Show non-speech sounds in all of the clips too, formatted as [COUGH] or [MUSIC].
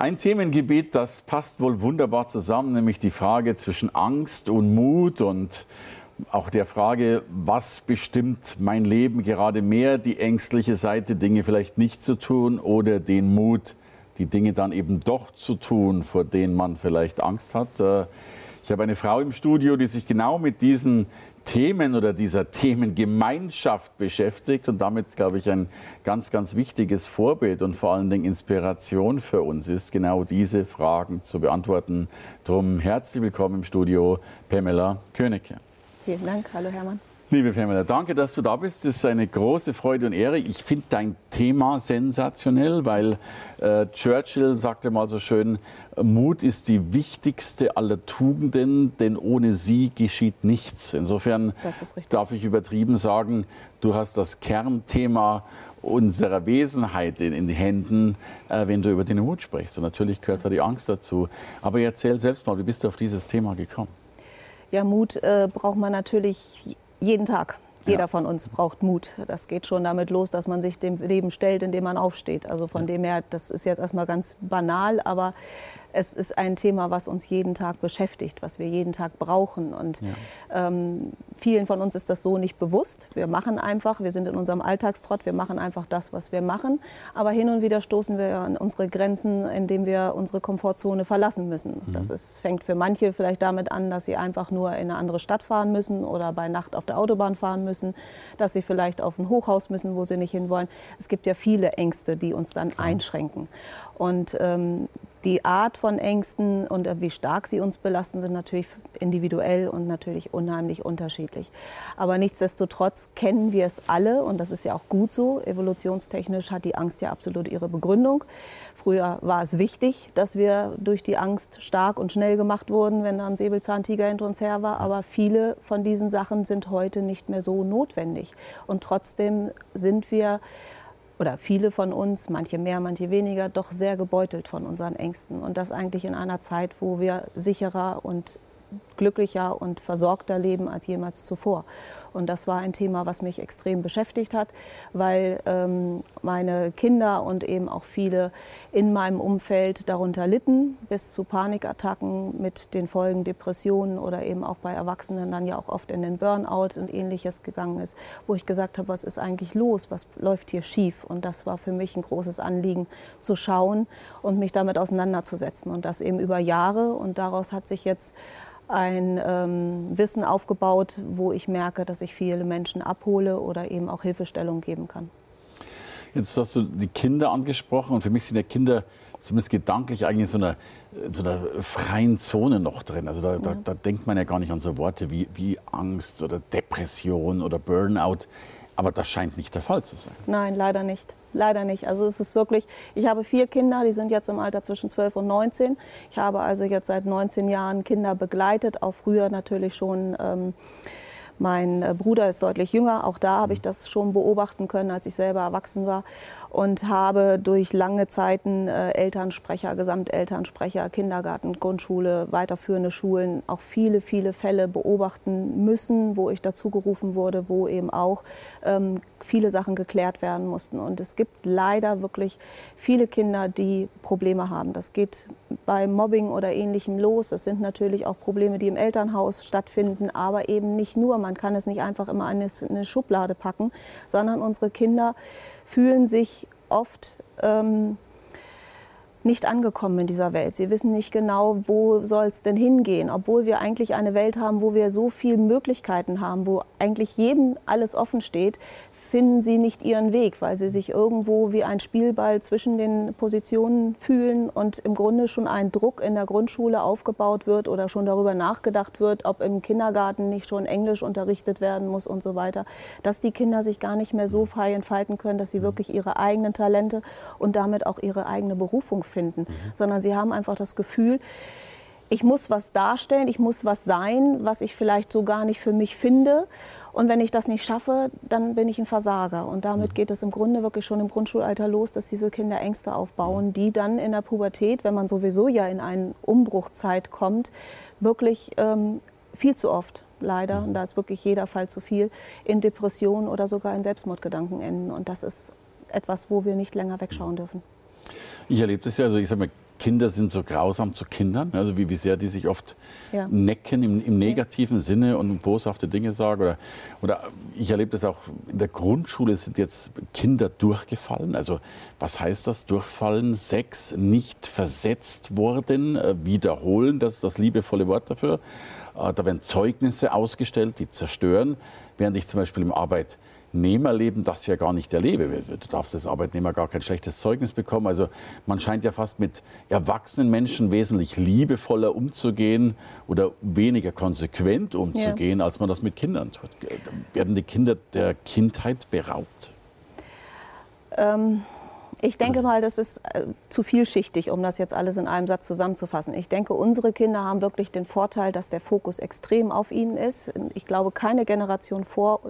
Ein Themengebiet, das passt wohl wunderbar zusammen, nämlich die Frage zwischen Angst und Mut und auch der Frage, was bestimmt mein Leben gerade mehr, die ängstliche Seite, Dinge vielleicht nicht zu tun oder den Mut, die Dinge dann eben doch zu tun, vor denen man vielleicht Angst hat. Äh, ich habe eine Frau im Studio, die sich genau mit diesen Themen oder dieser Themengemeinschaft beschäftigt und damit, glaube ich, ein ganz, ganz wichtiges Vorbild und vor allen Dingen Inspiration für uns ist, genau diese Fragen zu beantworten. Drum herzlich willkommen im Studio, Pamela Königke. Vielen Dank. Hallo Hermann. Liebe Pamela, danke, dass du da bist. Das ist eine große Freude und Ehre. Ich finde dein Thema sensationell, weil äh, Churchill sagte mal so schön, Mut ist die wichtigste aller Tugenden, denn ohne sie geschieht nichts. Insofern darf ich übertrieben sagen, du hast das Kernthema unserer Wesenheit in, in den Händen, äh, wenn du über den Mut sprichst. Und natürlich gehört da die Angst dazu. Aber erzähl selbst mal, wie bist du auf dieses Thema gekommen? Ja, Mut äh, braucht man natürlich jeden Tag. Jeder ja. von uns braucht Mut. Das geht schon damit los, dass man sich dem Leben stellt, indem man aufsteht. Also von ja. dem her, das ist jetzt erstmal ganz banal, aber es ist ein Thema, was uns jeden Tag beschäftigt, was wir jeden Tag brauchen. Und ja. ähm, vielen von uns ist das so nicht bewusst. Wir machen einfach, wir sind in unserem Alltagstrott, wir machen einfach das, was wir machen. Aber hin und wieder stoßen wir an unsere Grenzen, indem wir unsere Komfortzone verlassen müssen. Mhm. Das ist, fängt für manche vielleicht damit an, dass sie einfach nur in eine andere Stadt fahren müssen oder bei Nacht auf der Autobahn fahren müssen, dass sie vielleicht auf ein Hochhaus müssen, wo sie nicht hinwollen. Es gibt ja viele Ängste, die uns dann einschränken. Und ähm, die Art von Ängsten und äh, wie stark sie uns belasten, sind natürlich individuell und natürlich unheimlich unterschiedlich. Aber nichtsdestotrotz kennen wir es alle und das ist ja auch gut so. Evolutionstechnisch hat die Angst ja absolut ihre Begründung. Früher war es wichtig, dass wir durch die Angst stark und schnell gemacht wurden, wenn da ein Säbelzahntiger hinter uns her war. Aber viele von diesen Sachen sind heute nicht mehr so notwendig. Und trotzdem sind wir oder viele von uns, manche mehr, manche weniger, doch sehr gebeutelt von unseren Ängsten. Und das eigentlich in einer Zeit, wo wir sicherer und glücklicher und versorgter leben als jemals zuvor. Und das war ein Thema, was mich extrem beschäftigt hat, weil ähm, meine Kinder und eben auch viele in meinem Umfeld darunter litten, bis zu Panikattacken mit den Folgen Depressionen oder eben auch bei Erwachsenen dann ja auch oft in den Burnout und ähnliches gegangen ist, wo ich gesagt habe, was ist eigentlich los, was läuft hier schief? Und das war für mich ein großes Anliegen zu schauen und mich damit auseinanderzusetzen und das eben über Jahre. Und daraus hat sich jetzt ein ähm, Wissen aufgebaut, wo ich merke, dass ich viele Menschen abhole oder eben auch Hilfestellung geben kann. Jetzt hast du die Kinder angesprochen und für mich sind ja Kinder zumindest gedanklich eigentlich in so einer, in so einer freien Zone noch drin. Also da, da, da denkt man ja gar nicht an so Worte wie, wie Angst oder Depression oder Burnout. Aber das scheint nicht der Fall zu sein. Nein, leider nicht. Leider nicht. Also es ist wirklich, ich habe vier Kinder, die sind jetzt im Alter zwischen 12 und 19. Ich habe also jetzt seit 19 Jahren Kinder begleitet, auch früher natürlich schon. Ähm, mein äh, Bruder ist deutlich jünger, auch da habe ich das schon beobachten können, als ich selber erwachsen war und habe durch lange Zeiten äh, Elternsprecher, Gesamtelternsprecher, Kindergarten, Grundschule, weiterführende Schulen auch viele, viele Fälle beobachten müssen, wo ich dazu gerufen wurde, wo eben auch ähm, viele Sachen geklärt werden mussten. Und es gibt leider wirklich viele Kinder, die Probleme haben. Das geht bei Mobbing oder ähnlichem los. Es sind natürlich auch Probleme, die im Elternhaus stattfinden, aber eben nicht nur. Man kann es nicht einfach immer in eine Schublade packen, sondern unsere Kinder fühlen sich oft ähm, nicht angekommen in dieser Welt. Sie wissen nicht genau, wo soll es denn hingehen, obwohl wir eigentlich eine Welt haben, wo wir so viele Möglichkeiten haben, wo eigentlich jedem alles offen steht, finden sie nicht ihren Weg, weil sie sich irgendwo wie ein Spielball zwischen den Positionen fühlen und im Grunde schon ein Druck in der Grundschule aufgebaut wird oder schon darüber nachgedacht wird, ob im Kindergarten nicht schon Englisch unterrichtet werden muss und so weiter, dass die Kinder sich gar nicht mehr so frei entfalten können, dass sie wirklich ihre eigenen Talente und damit auch ihre eigene Berufung finden, mhm. sondern sie haben einfach das Gefühl, ich muss was darstellen, ich muss was sein, was ich vielleicht so gar nicht für mich finde. Und wenn ich das nicht schaffe, dann bin ich ein Versager. Und damit mhm. geht es im Grunde wirklich schon im Grundschulalter los, dass diese Kinder Ängste aufbauen, mhm. die dann in der Pubertät, wenn man sowieso ja in eine Umbruchzeit kommt, wirklich ähm, viel zu oft leider, mhm. und da ist wirklich jeder Fall zu viel, in Depressionen oder sogar in Selbstmordgedanken enden. Und das ist etwas, wo wir nicht länger wegschauen dürfen. Ich erlebe das ja, also ich sage mal, Kinder sind so grausam zu Kindern, also wie, wie sehr die sich oft ja. necken im, im negativen ja. Sinne und boshafte Dinge sagen. Oder, oder ich erlebe das auch in der Grundschule sind jetzt Kinder durchgefallen. Also was heißt das, durchfallen? Sex, nicht versetzt worden, äh, wiederholen, das ist das liebevolle Wort dafür. Äh, da werden Zeugnisse ausgestellt, die zerstören, während ich zum Beispiel im Arbeit Arbeitnehmerleben das ja gar nicht erlebe. Du darfst als Arbeitnehmer gar kein schlechtes Zeugnis bekommen. Also man scheint ja fast mit erwachsenen Menschen wesentlich liebevoller umzugehen oder weniger konsequent umzugehen, ja. als man das mit Kindern tut. Werden die Kinder der Kindheit beraubt? Ähm ich denke mal, das ist äh, zu vielschichtig, um das jetzt alles in einem Satz zusammenzufassen. Ich denke, unsere Kinder haben wirklich den Vorteil, dass der Fokus extrem auf ihnen ist. Ich glaube, keine Generation vor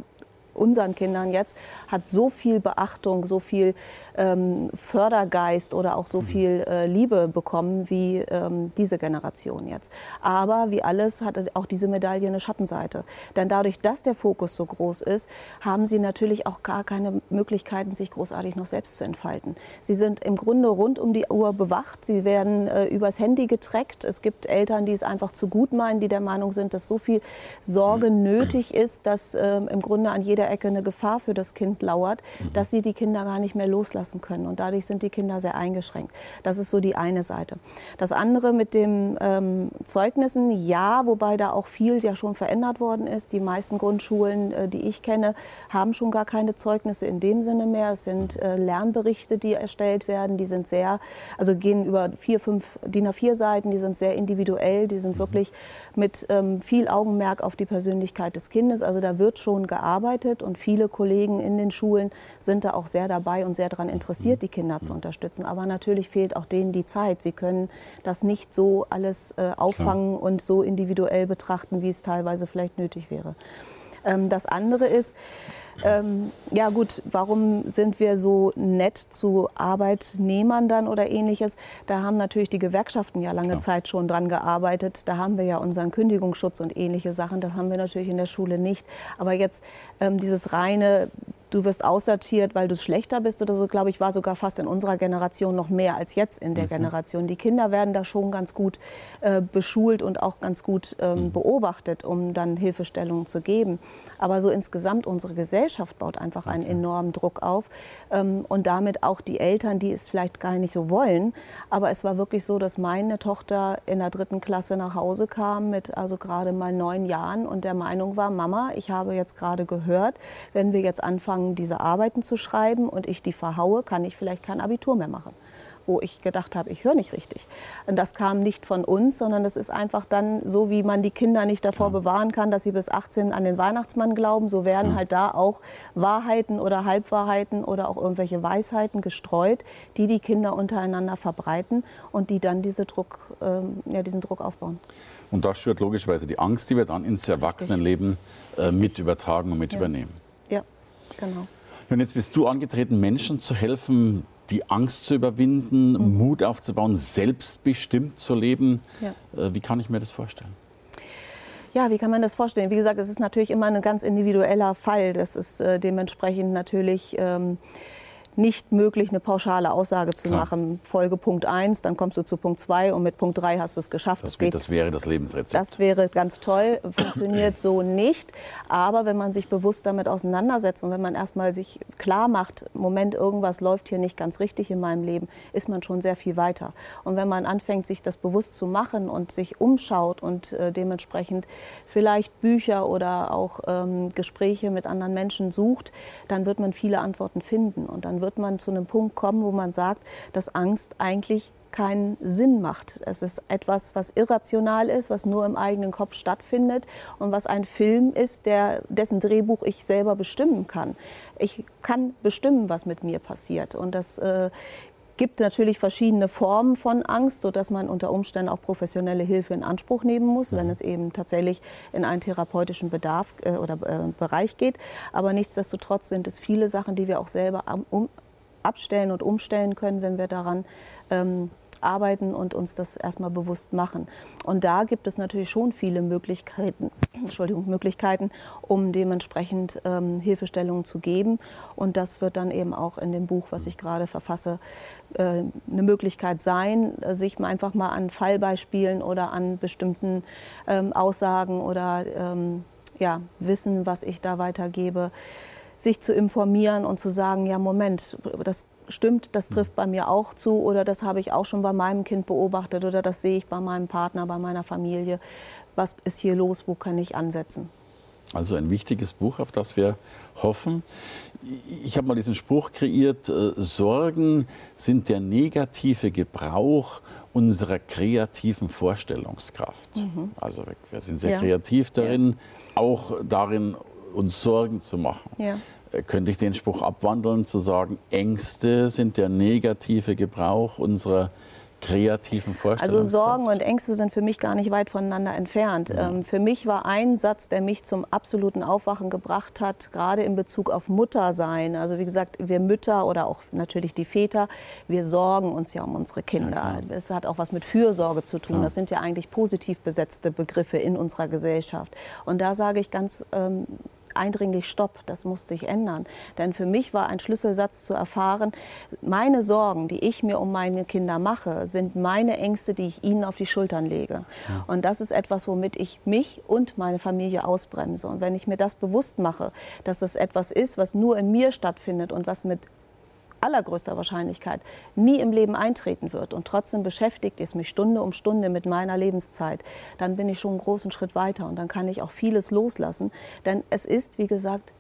unseren Kindern jetzt, hat so viel Beachtung, so viel ähm, Fördergeist oder auch so mhm. viel äh, Liebe bekommen wie ähm, diese Generation jetzt. Aber wie alles hat auch diese Medaille eine Schattenseite. Denn dadurch, dass der Fokus so groß ist, haben sie natürlich auch gar keine Möglichkeiten, sich großartig noch selbst zu entfalten. Sie sind im Grunde rund um die Uhr bewacht. Sie werden äh, übers Handy getrackt. Es gibt Eltern, die es einfach zu gut meinen, die der Meinung sind, dass so viel Sorge mhm. nötig ist, dass äh, im Grunde an jeder Ecke eine Gefahr für das Kind lauert, mhm. dass sie die Kinder gar nicht mehr loslassen können. Und dadurch sind die Kinder sehr eingeschränkt. Das ist so die eine Seite. Das andere mit den ähm, Zeugnissen, ja, wobei da auch viel ja schon verändert worden ist. Die meisten Grundschulen, äh, die ich kenne, haben schon gar keine Zeugnisse in dem Sinne mehr. Es sind äh, Lernberichte, die erstellt werden. Die sind sehr, also gehen über vier, fünf DIN A4 Seiten. Die sind sehr individuell. Die sind mhm. wirklich mit ähm, viel Augenmerk auf die Persönlichkeit des Kindes. Also da wird schon gearbeitet und viele Kollegen in den Schulen sind da auch sehr dabei und sehr daran interessiert, die Kinder zu unterstützen. Aber natürlich fehlt auch denen die Zeit. Sie können das nicht so alles äh, auffangen Klar. und so individuell betrachten, wie es teilweise vielleicht nötig wäre. Ähm, das andere ist, ähm, ja gut, warum sind wir so nett zu Arbeitnehmern dann oder ähnliches? Da haben natürlich die Gewerkschaften ja lange Klar. Zeit schon dran gearbeitet. Da haben wir ja unseren Kündigungsschutz und ähnliche Sachen. Das haben wir natürlich in der Schule nicht. Aber jetzt ähm, dieses reine du wirst aussortiert, weil du schlechter bist oder so, glaube ich, war sogar fast in unserer Generation noch mehr als jetzt in der mhm. Generation. Die Kinder werden da schon ganz gut äh, beschult und auch ganz gut ähm, mhm. beobachtet, um dann Hilfestellungen zu geben. Aber so insgesamt unsere Gesellschaft baut einfach einen enormen Druck auf ähm, und damit auch die Eltern, die es vielleicht gar nicht so wollen. Aber es war wirklich so, dass meine Tochter in der dritten Klasse nach Hause kam mit also gerade mal neun Jahren und der Meinung war, Mama, ich habe jetzt gerade gehört, wenn wir jetzt anfangen, angefangen, diese Arbeiten zu schreiben und ich die verhaue, kann ich vielleicht kein Abitur mehr machen. Wo ich gedacht habe, ich höre nicht richtig. Und das kam nicht von uns, sondern das ist einfach dann so, wie man die Kinder nicht davor ja. bewahren kann, dass sie bis 18 an den Weihnachtsmann glauben. So werden ja. halt da auch Wahrheiten oder Halbwahrheiten oder auch irgendwelche Weisheiten gestreut, die die Kinder untereinander verbreiten und die dann diese Druck, ähm, ja, diesen Druck aufbauen. Und das schürt logischerweise die Angst, die wir dann ins Erwachsenenleben äh, mit übertragen und mit ja. übernehmen. Genau. Und jetzt bist du angetreten, Menschen zu helfen, die Angst zu überwinden, mhm. Mut aufzubauen, selbstbestimmt zu leben. Ja. Äh, wie kann ich mir das vorstellen? Ja, wie kann man das vorstellen? Wie gesagt, es ist natürlich immer ein ganz individueller Fall. Das ist äh, dementsprechend natürlich. Ähm, nicht möglich, eine pauschale Aussage zu Klar. machen. Folge Punkt 1, dann kommst du zu Punkt 2 und mit Punkt 3 hast du es geschafft. Das, geht, das wäre das Lebensrezept. Das wäre ganz toll, funktioniert so nicht. Aber wenn man sich bewusst damit auseinandersetzt und wenn man erstmal sich klar macht, Moment, irgendwas läuft hier nicht ganz richtig in meinem Leben, ist man schon sehr viel weiter. Und wenn man anfängt, sich das bewusst zu machen und sich umschaut und äh, dementsprechend vielleicht Bücher oder auch ähm, Gespräche mit anderen Menschen sucht, dann wird man viele Antworten finden und dann wird man zu einem Punkt kommen, wo man sagt, dass Angst eigentlich keinen Sinn macht. Es ist etwas, was irrational ist, was nur im eigenen Kopf stattfindet und was ein Film ist, der, dessen Drehbuch ich selber bestimmen kann. Ich kann bestimmen, was mit mir passiert. Und das äh, gibt natürlich verschiedene Formen von Angst, sodass man unter Umständen auch professionelle Hilfe in Anspruch nehmen muss, wenn es eben tatsächlich in einen therapeutischen Bedarf äh, oder äh, Bereich geht. Aber nichtsdestotrotz sind es viele Sachen, die wir auch selber um, abstellen und umstellen können, wenn wir daran ähm, arbeiten und uns das erstmal bewusst machen. Und da gibt es natürlich schon viele Möglichkeiten, [CLEARS THROAT] Entschuldigung, Möglichkeiten, um dementsprechend ähm, Hilfestellungen zu geben. Und das wird dann eben auch in dem Buch, was ich gerade verfasse, äh, eine Möglichkeit sein, sich einfach mal an Fallbeispielen oder an bestimmten ähm, Aussagen oder ähm, ja, Wissen, was ich da weitergebe, sich zu informieren und zu sagen, ja, Moment, das stimmt, das trifft bei mir auch zu oder das habe ich auch schon bei meinem Kind beobachtet oder das sehe ich bei meinem Partner, bei meiner Familie. Was ist hier los? Wo kann ich ansetzen? Also ein wichtiges Buch, auf das wir hoffen. Ich habe mal diesen Spruch kreiert, äh, Sorgen sind der negative Gebrauch unserer kreativen Vorstellungskraft. Mhm. Also wir sind sehr ja. kreativ darin, ja. auch darin, uns Sorgen zu machen. Ja könnte ich den Spruch abwandeln, zu sagen, Ängste sind der negative Gebrauch unserer kreativen Vorstellungen. Also Sorgen und Ängste sind für mich gar nicht weit voneinander entfernt. Ja. Ähm, für mich war ein Satz, der mich zum absoluten Aufwachen gebracht hat, gerade in Bezug auf Muttersein. Also wie gesagt, wir Mütter oder auch natürlich die Väter, wir sorgen uns ja um unsere Kinder. Es ja, hat auch was mit Fürsorge zu tun. Ja. Das sind ja eigentlich positiv besetzte Begriffe in unserer Gesellschaft. Und da sage ich ganz ähm, eindringlich Stopp, das muss sich ändern. Denn für mich war ein Schlüsselsatz zu erfahren, meine Sorgen, die ich mir um meine Kinder mache, sind meine Ängste, die ich ihnen auf die Schultern lege. Ja. Und das ist etwas, womit ich mich und meine Familie ausbremse. Und wenn ich mir das bewusst mache, dass es etwas ist, was nur in mir stattfindet und was mit allergrößter Wahrscheinlichkeit nie im Leben eintreten wird und trotzdem beschäftigt es mich Stunde um Stunde mit meiner Lebenszeit, dann bin ich schon einen großen Schritt weiter und dann kann ich auch vieles loslassen. Denn es ist, wie gesagt,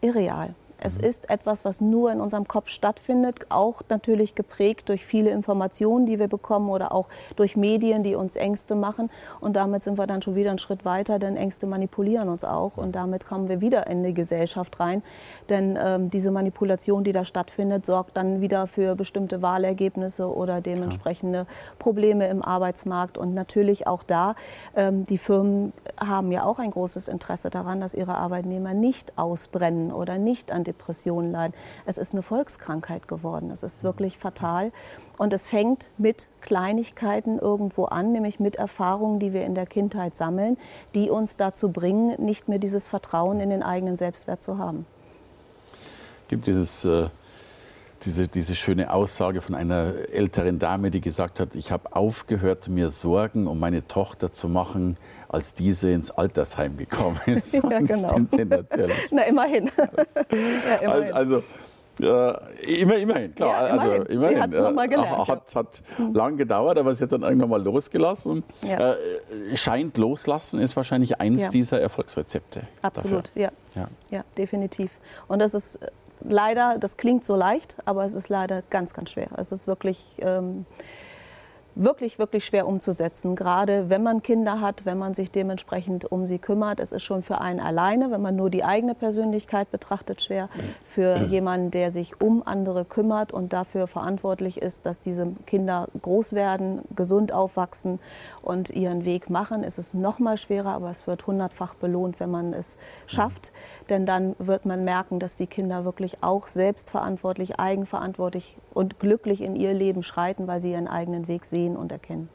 irreal. Es mhm. ist etwas, was nur in unserem Kopf stattfindet, auch natürlich geprägt durch viele Informationen, die wir bekommen oder auch durch Medien, die uns Ängste machen. Und damit sind wir dann schon wieder einen Schritt weiter, denn Ängste manipulieren uns auch. Und damit kommen wir wieder in die Gesellschaft rein. Denn ähm, diese Manipulation, die da stattfindet, sorgt dann wieder für bestimmte Wahlergebnisse oder dementsprechende Probleme im Arbeitsmarkt. Und natürlich auch da, ähm, die Firmen haben ja auch ein großes Interesse daran, dass ihre Arbeitnehmer nicht ausbrennen oder nicht an Depressionen leiden. Es ist eine Volkskrankheit geworden. Es ist wirklich fatal. Und es fängt mit Kleinigkeiten irgendwo an, nämlich mit Erfahrungen, die wir in der Kindheit sammeln, die uns dazu bringen, nicht mehr dieses Vertrauen in den eigenen Selbstwert zu haben. Gibt dieses äh diese, diese schöne Aussage von einer älteren Dame, die gesagt hat, ich habe aufgehört, mir Sorgen um meine Tochter zu machen, als diese ins Altersheim gekommen [LAUGHS] ist. ja, genau. natürlich. [LAUGHS] Na, immerhin. [LAUGHS] ja, immerhin. Also, äh, immer, immerhin, klar. Ja, immerhin. Also, immerhin. Sie hat's noch mal äh, gelernt. Hat, hat mhm. lang gedauert, aber sie hat dann irgendwann mal losgelassen. Ja. Äh, scheint loslassen ist wahrscheinlich eins ja. dieser Erfolgsrezepte. Absolut, ja. ja. Ja, definitiv. Und das ist leider, das klingt so leicht, aber es ist leider ganz, ganz schwer. Es ist wirklich. Ähm, wirklich, wirklich schwer umzusetzen. Gerade wenn man Kinder hat, wenn man sich dementsprechend um sie kümmert. Es ist schon für einen alleine, wenn man nur die eigene Persönlichkeit betrachtet, schwer. Für jemanden, der sich um andere kümmert und dafür verantwortlich ist, dass diese Kinder groß werden, gesund aufwachsen und ihren Weg machen, ist es noch mal schwerer, aber es wird hundertfach belohnt, wenn man es schafft. Denn dann wird man merken, dass die Kinder wirklich auch selbstverantwortlich, eigenverantwortlich und glücklich in ihr Leben schreiten, weil sie ihren eigenen Weg sehen und erkennen.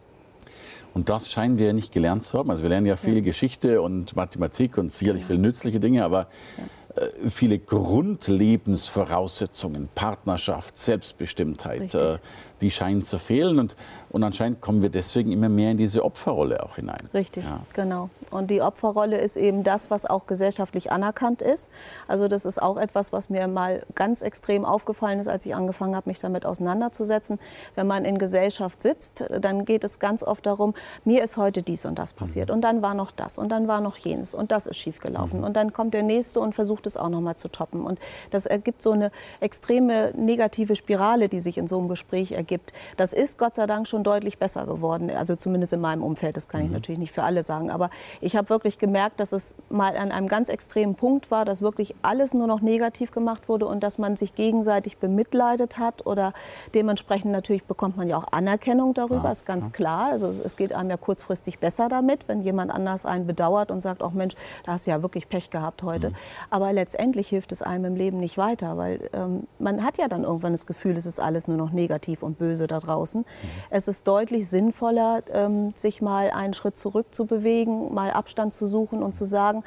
Und das scheinen wir nicht gelernt zu haben. Also wir lernen ja viel ja. Geschichte und Mathematik und sicherlich ja. viele nützliche Dinge, aber ja. Äh, viele Grundlebensvoraussetzungen, Partnerschaft, Selbstbestimmtheit, äh, die scheinen zu fehlen. Und, und anscheinend kommen wir deswegen immer mehr in diese Opferrolle auch hinein. Richtig, ja. genau. Und die Opferrolle ist eben das, was auch gesellschaftlich anerkannt ist. Also das ist auch etwas, was mir mal ganz extrem aufgefallen ist, als ich angefangen habe, mich damit auseinanderzusetzen. Wenn man in Gesellschaft sitzt, dann geht es ganz oft darum, mir ist heute dies und das passiert. Mhm. Und dann war noch das und dann war noch jenes und das ist schiefgelaufen. Mhm. Und dann kommt der Nächste und versucht es auch noch mal zu toppen. Und das ergibt so eine extreme negative Spirale, die sich in so einem Gespräch ergibt. Das ist Gott sei Dank schon deutlich besser geworden. Also zumindest in meinem Umfeld. Das kann ich mhm. natürlich nicht für alle sagen. Aber ich habe wirklich gemerkt, dass es mal an einem ganz extremen Punkt war, dass wirklich alles nur noch negativ gemacht wurde und dass man sich gegenseitig bemitleidet hat oder dementsprechend natürlich bekommt man ja auch Anerkennung darüber, ja, ist ganz ja. klar. Also es geht einem ja kurzfristig besser damit, wenn jemand anders einen bedauert und sagt, auch Mensch, da hast du ja wirklich Pech gehabt heute. Mhm. Aber letztendlich hilft es einem im Leben nicht weiter, weil ähm, man hat ja dann irgendwann das Gefühl, es ist alles nur noch negativ und böse da draußen. Mhm. Es ist deutlich sinnvoller, ähm, sich mal einen Schritt zurück zu bewegen, mal Abstand zu suchen und zu sagen,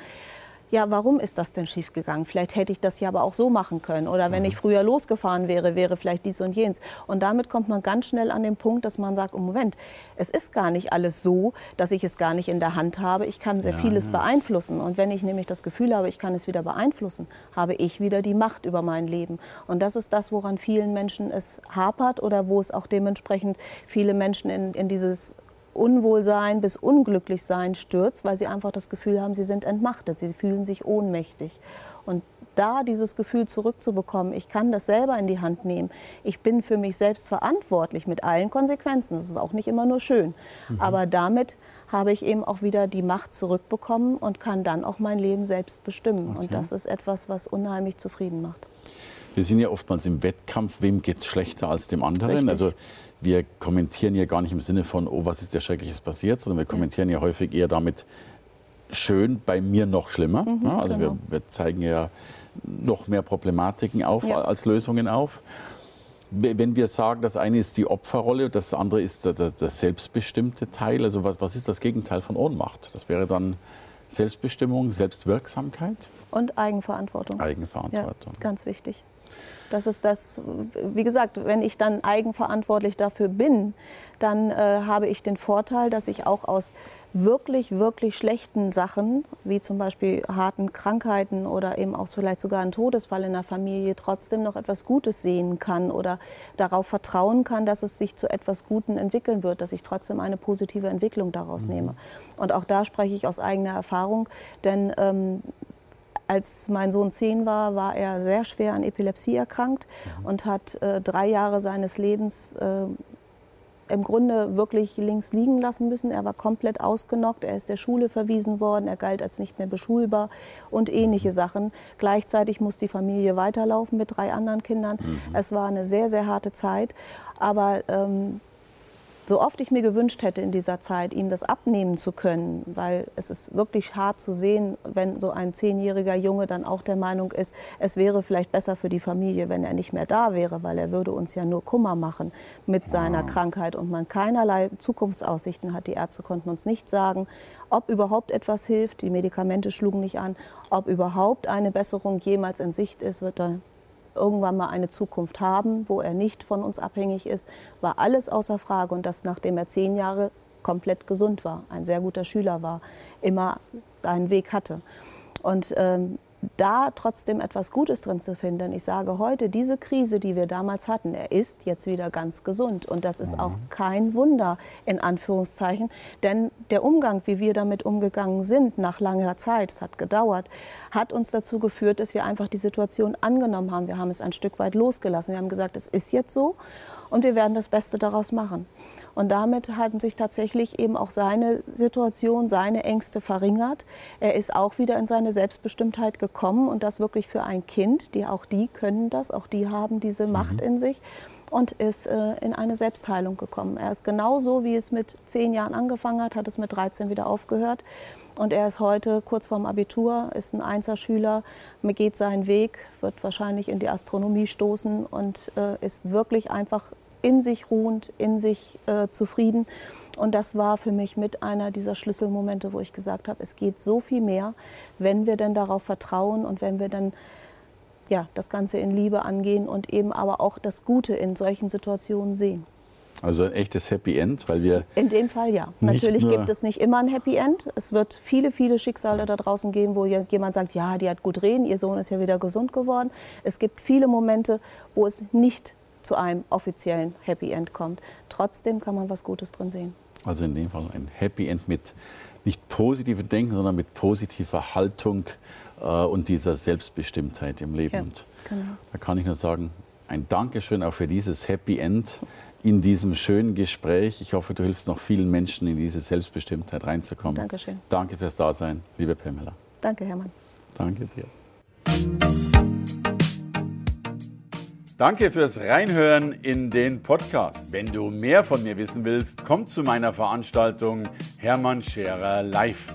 ja, warum ist das denn schiefgegangen? Vielleicht hätte ich das ja aber auch so machen können. Oder wenn mhm. ich früher losgefahren wäre, wäre vielleicht dies und jenes. Und damit kommt man ganz schnell an den Punkt, dass man sagt, oh Moment, es ist gar nicht alles so, dass ich es gar nicht in der Hand habe. Ich kann sehr ja, vieles ja. beeinflussen. Und wenn ich nämlich das Gefühl habe, ich kann es wieder beeinflussen, habe ich wieder die Macht über mein Leben. Und das ist das, woran vielen Menschen es hapert oder wo es auch dementsprechend viele Menschen in, in dieses Unwohlsein bis Unglücklichsein stürzt, weil sie einfach das Gefühl haben, sie sind entmachtet, sie fühlen sich ohnmächtig. Und da dieses Gefühl zurückzubekommen, ich kann das selber in die Hand nehmen, ich bin für mich selbst verantwortlich mit allen Konsequenzen, das ist auch nicht immer nur schön, mhm. aber damit habe ich eben auch wieder die Macht zurückbekommen und kann dann auch mein Leben selbst bestimmen. Okay. Und das ist etwas, was unheimlich zufrieden macht. Wir sind ja oftmals im Wettkampf, wem geht es schlechter als dem anderen. Richtig. Also wir kommentieren ja gar nicht im Sinne von, oh, was ist ja Schreckliches passiert, sondern wir kommentieren ja häufig eher damit, schön, bei mir noch schlimmer. Mhm, ja, also genau. wir, wir, zeigen ja noch mehr Problematiken auf ja. als Lösungen auf. Wenn wir sagen, das eine ist die Opferrolle, das andere ist der, der, der selbstbestimmte Teil, also was, was ist das Gegenteil von Ohnmacht? Das wäre dann Selbstbestimmung, Selbstwirksamkeit? Und Eigenverantwortung. Eigenverantwortung. Ja, ganz wichtig. Das ist das, wie gesagt, wenn ich dann eigenverantwortlich dafür bin, dann äh, habe ich den Vorteil, dass ich auch aus wirklich, wirklich schlechten Sachen, wie zum Beispiel harten Krankheiten oder eben auch vielleicht sogar einen Todesfall in der Familie, trotzdem noch etwas Gutes sehen kann oder darauf vertrauen kann, dass es sich zu etwas Guten entwickeln wird, dass ich trotzdem eine positive Entwicklung daraus mhm. nehme. Und auch da spreche ich aus eigener Erfahrung, denn ähm, als mein Sohn zehn war, war er sehr schwer an Epilepsie erkrankt mhm. und hat äh, drei Jahre seines Lebens äh, im Grunde wirklich links liegen lassen müssen. Er war komplett ausgenockt, er ist der Schule verwiesen worden, er galt als nicht mehr beschulbar und ähnliche Sachen. Gleichzeitig muss die Familie weiterlaufen mit drei anderen Kindern. Mhm. Es war eine sehr, sehr harte Zeit. Aber ähm, so oft ich mir gewünscht hätte in dieser Zeit, ihm das abnehmen zu können, weil es ist wirklich hart zu sehen, wenn so ein zehnjähriger Junge dann auch der Meinung ist, es wäre vielleicht besser für die Familie, wenn er nicht mehr da wäre, weil er würde uns ja nur Kummer machen mit seiner wow. Krankheit und man keinerlei Zukunftsaussichten hat. Die Ärzte konnten uns nicht sagen, ob überhaupt etwas hilft. Die Medikamente schlugen nicht an, ob überhaupt eine Besserung jemals in Sicht ist, wird er irgendwann mal eine Zukunft haben, wo er nicht von uns abhängig ist, war alles außer Frage. Und das, nachdem er zehn Jahre komplett gesund war, ein sehr guter Schüler war, immer einen Weg hatte. Und ähm, da trotzdem etwas Gutes drin zu finden. Ich sage heute, diese Krise, die wir damals hatten, er ist jetzt wieder ganz gesund. Und das ist mhm. auch kein Wunder, in Anführungszeichen. Denn der Umgang, wie wir damit umgegangen sind, nach langer Zeit, es hat gedauert, hat uns dazu geführt, dass wir einfach die Situation angenommen haben. Wir haben es ein Stück weit losgelassen. Wir haben gesagt, es ist jetzt so und wir werden das Beste daraus machen. Und damit hatten sich tatsächlich eben auch seine Situation, seine Ängste verringert. Er ist auch wieder in seine Selbstbestimmtheit gekommen und das wirklich für ein Kind, die auch die können das, auch die haben diese mhm. Macht in sich und ist äh, in eine Selbstheilung gekommen. Er ist genauso, wie es mit zehn Jahren angefangen hat, hat es mit 13 wieder aufgehört. Und er ist heute kurz vorm Abitur, ist ein Einserschüler, geht seinen Weg, wird wahrscheinlich in die Astronomie stoßen und äh, ist wirklich einfach in sich ruhend, in sich äh, zufrieden. Und das war für mich mit einer dieser Schlüsselmomente, wo ich gesagt habe, es geht so viel mehr, wenn wir denn darauf vertrauen und wenn wir dann ja, das Ganze in Liebe angehen und eben aber auch das Gute in solchen Situationen sehen. Also ein echtes Happy End, weil wir. In dem Fall ja. Natürlich gibt es nicht immer ein Happy End. Es wird viele, viele Schicksale da draußen geben, wo jemand sagt, ja, die hat gut reden, ihr Sohn ist ja wieder gesund geworden. Es gibt viele Momente, wo es nicht zu einem offiziellen Happy End kommt. Trotzdem kann man was Gutes drin sehen. Also in dem Fall ein Happy End mit nicht positivem Denken, sondern mit positiver Haltung und dieser Selbstbestimmtheit im Leben. Ja, genau. Da kann ich nur sagen, ein Dankeschön auch für dieses Happy End in diesem schönen Gespräch. Ich hoffe, du hilfst noch vielen Menschen in diese Selbstbestimmtheit reinzukommen. Dankeschön. Danke fürs Dasein, liebe Pamela. Danke, Hermann. Danke dir. Danke fürs Reinhören in den Podcast. Wenn du mehr von mir wissen willst, komm zu meiner Veranstaltung Hermann Scherer Live.